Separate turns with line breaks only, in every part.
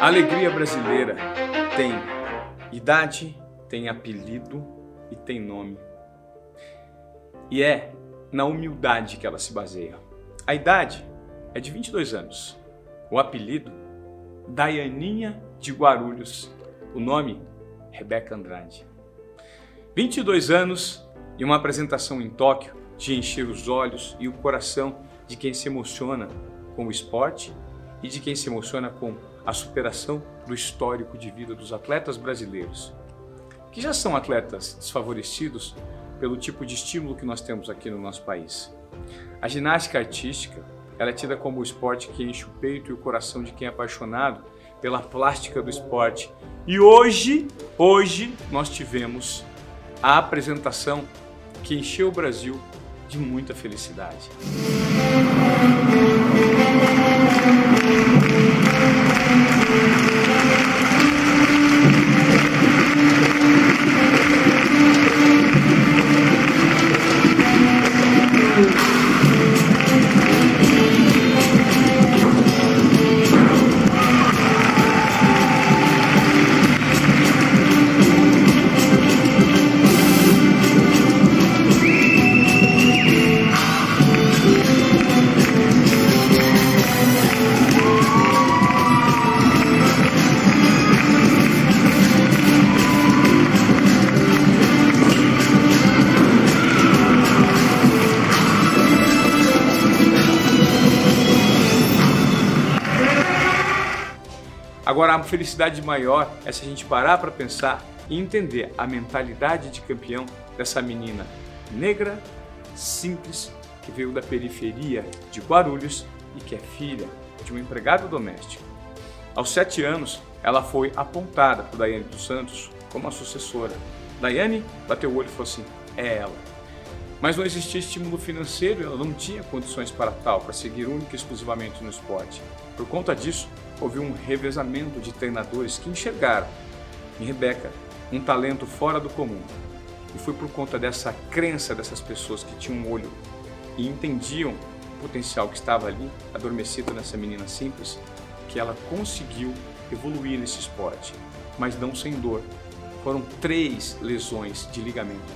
A alegria brasileira tem idade, tem apelido e tem nome. E é na humildade que ela se baseia. A idade é de 22 anos. O apelido, Daianinha de Guarulhos. O nome, Rebeca Andrade. 22 anos e uma apresentação em Tóquio de encher os olhos e o coração de quem se emociona com o esporte e de quem se emociona com a superação do histórico de vida dos atletas brasileiros, que já são atletas desfavorecidos pelo tipo de estímulo que nós temos aqui no nosso país. A ginástica artística ela é tida como o esporte que enche o peito e o coração de quem é apaixonado pela plástica do esporte. E hoje, hoje nós tivemos a apresentação que encheu o Brasil de muita felicidade. Agora, a felicidade maior é se a gente parar para pensar e entender a mentalidade de campeão dessa menina negra, simples, que veio da periferia de Guarulhos e que é filha de um empregado doméstico. Aos sete anos, ela foi apontada por Daiane dos Santos como a sucessora. Daiane bateu o olho e falou assim: é ela. Mas não existia estímulo financeiro, ela não tinha condições para tal, para seguir única e exclusivamente no esporte. Por conta disso, houve um revezamento de treinadores que enxergaram em Rebeca um talento fora do comum. E foi por conta dessa crença dessas pessoas que tinham um olho e entendiam o potencial que estava ali, adormecido nessa menina simples, que ela conseguiu evoluir nesse esporte, mas não sem dor. Foram três lesões de ligamento.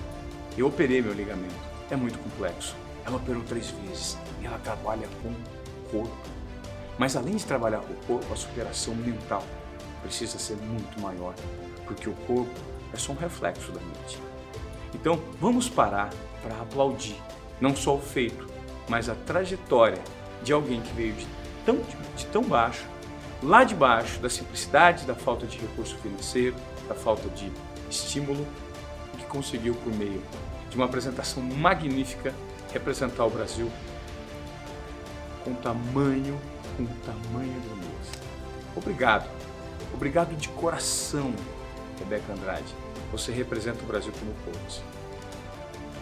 Eu operei meu ligamento. É muito complexo. Ela operou três vezes e ela trabalha com o corpo mas além de trabalhar com o corpo, a superação mental precisa ser muito maior, porque o corpo é só um reflexo da mente. Então, vamos parar para aplaudir não só o feito, mas a trajetória de alguém que veio de tão, de tão baixo, lá de baixo, da simplicidade, da falta de recurso financeiro, da falta de estímulo, e que conseguiu, por meio de uma apresentação magnífica, representar o Brasil com tamanho com tamanha grandeza. Obrigado. Obrigado de coração, Rebeca Andrade. Você representa o Brasil como poucos.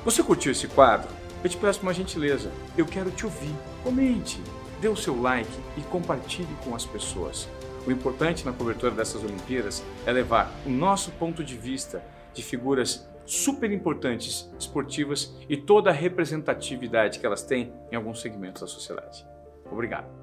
Você curtiu esse quadro? Eu te peço uma gentileza. Eu quero te ouvir. Comente, dê o seu like e compartilhe com as pessoas. O importante na cobertura dessas Olimpíadas é levar o nosso ponto de vista de figuras super importantes, esportivas e toda a representatividade que elas têm em alguns segmentos da sociedade. Obrigado.